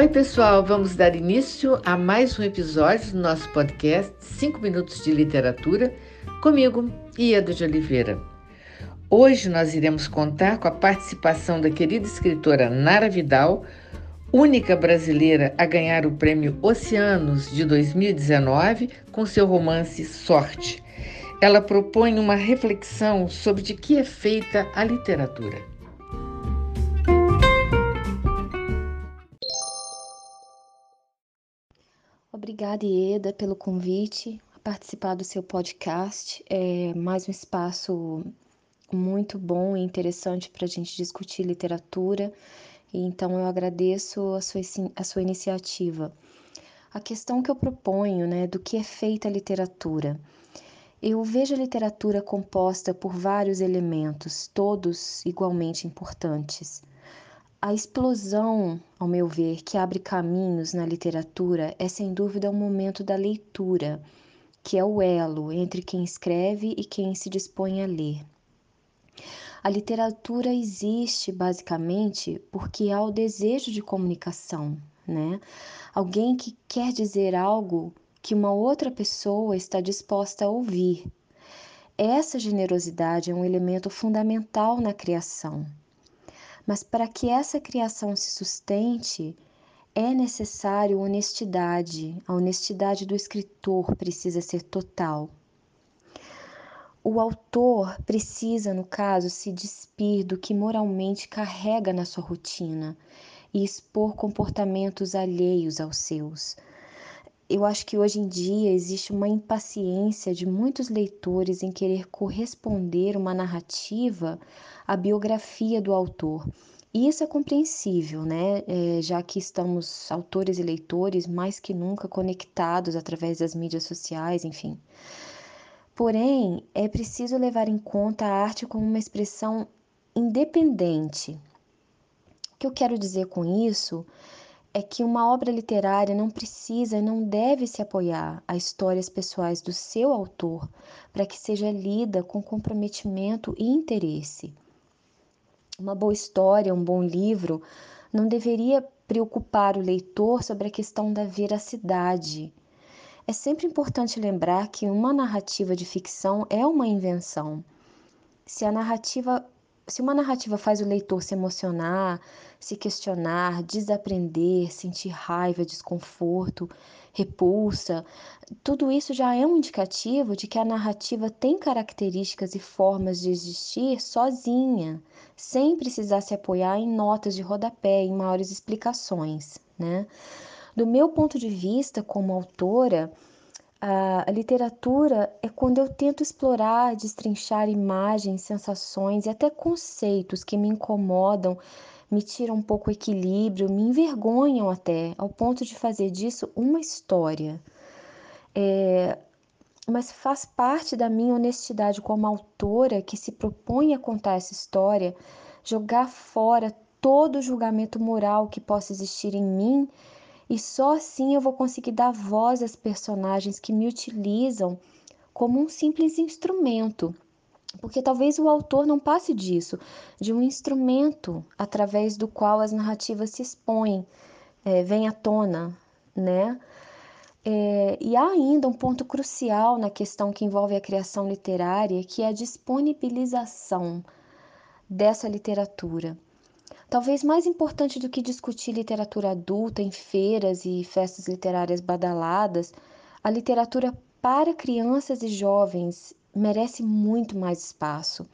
Oi, pessoal, vamos dar início a mais um episódio do nosso podcast 5 Minutos de Literatura, comigo, Ieda de Oliveira. Hoje nós iremos contar com a participação da querida escritora Nara Vidal, única brasileira a ganhar o prêmio Oceanos de 2019 com seu romance Sorte. Ela propõe uma reflexão sobre de que é feita a literatura. Obrigada, Ieda, pelo convite a participar do seu podcast. É mais um espaço muito bom e interessante para a gente discutir literatura, então eu agradeço a sua, a sua iniciativa. A questão que eu proponho, né, do que é feita a literatura. Eu vejo a literatura composta por vários elementos, todos igualmente importantes. A explosão, ao meu ver, que abre caminhos na literatura é sem dúvida o momento da leitura, que é o elo entre quem escreve e quem se dispõe a ler. A literatura existe basicamente porque há o desejo de comunicação, né? Alguém que quer dizer algo que uma outra pessoa está disposta a ouvir. Essa generosidade é um elemento fundamental na criação. Mas para que essa criação se sustente, é necessário honestidade. A honestidade do escritor precisa ser total. O autor precisa, no caso, se despir do que moralmente carrega na sua rotina e expor comportamentos alheios aos seus. Eu acho que hoje em dia existe uma impaciência de muitos leitores em querer corresponder uma narrativa à biografia do autor. E isso é compreensível, né? É, já que estamos, autores e leitores, mais que nunca conectados através das mídias sociais, enfim. Porém, é preciso levar em conta a arte como uma expressão independente. O que eu quero dizer com isso é que uma obra literária não precisa e não deve se apoiar a histórias pessoais do seu autor para que seja lida com comprometimento e interesse. Uma boa história, um bom livro, não deveria preocupar o leitor sobre a questão da veracidade. É sempre importante lembrar que uma narrativa de ficção é uma invenção. Se a narrativa se uma narrativa faz o leitor se emocionar, se questionar, desaprender, sentir raiva, desconforto, repulsa, tudo isso já é um indicativo de que a narrativa tem características e formas de existir sozinha, sem precisar se apoiar em notas de rodapé, em maiores explicações, né? Do meu ponto de vista como autora, a, literatura é quando eu tento explorar, destrinchar imagens, sensações e até conceitos que me incomodam, me tiram um pouco o equilíbrio, me envergonham até, ao ponto de fazer disso uma história. É, mas faz parte da minha honestidade como autora que se propõe a contar essa história, jogar fora todo o julgamento moral que possa existir em mim e só assim eu vou conseguir dar voz às personagens que me utilizam como um simples instrumento. Porque talvez o autor não passe disso, de um instrumento através do qual as narrativas se expõem, é, vêm à tona, né? É, e há ainda um ponto crucial na questão que envolve a criação literária, que é a disponibilização dessa literatura. Talvez mais importante do que discutir literatura adulta em feiras e festas literárias badaladas, a literatura para crianças e jovens merece muito mais espaço.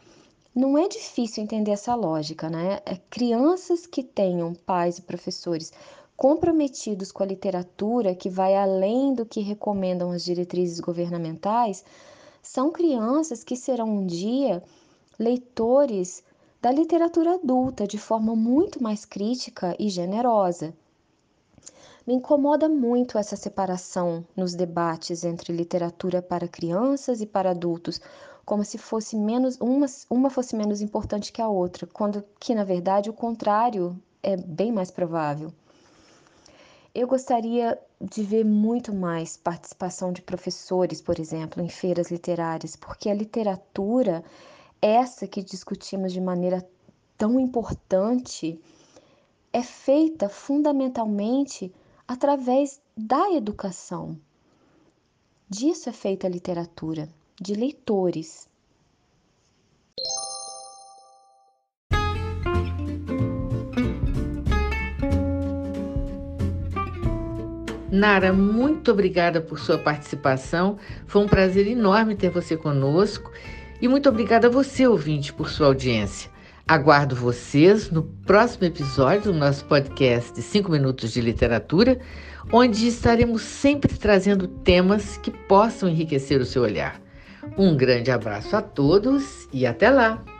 Não é difícil entender essa lógica, né? É crianças que tenham pais e professores comprometidos com a literatura, que vai além do que recomendam as diretrizes governamentais, são crianças que serão um dia leitores da literatura adulta de forma muito mais crítica e generosa. Me incomoda muito essa separação nos debates entre literatura para crianças e para adultos, como se fosse menos uma, uma fosse menos importante que a outra, quando que na verdade o contrário é bem mais provável. Eu gostaria de ver muito mais participação de professores, por exemplo, em feiras literárias, porque a literatura essa que discutimos de maneira tão importante é feita fundamentalmente através da educação. Disso é feita a literatura, de leitores. Nara, muito obrigada por sua participação. Foi um prazer enorme ter você conosco. E muito obrigada a você, ouvinte, por sua audiência. Aguardo vocês no próximo episódio do nosso podcast 5 Minutos de Literatura, onde estaremos sempre trazendo temas que possam enriquecer o seu olhar. Um grande abraço a todos e até lá!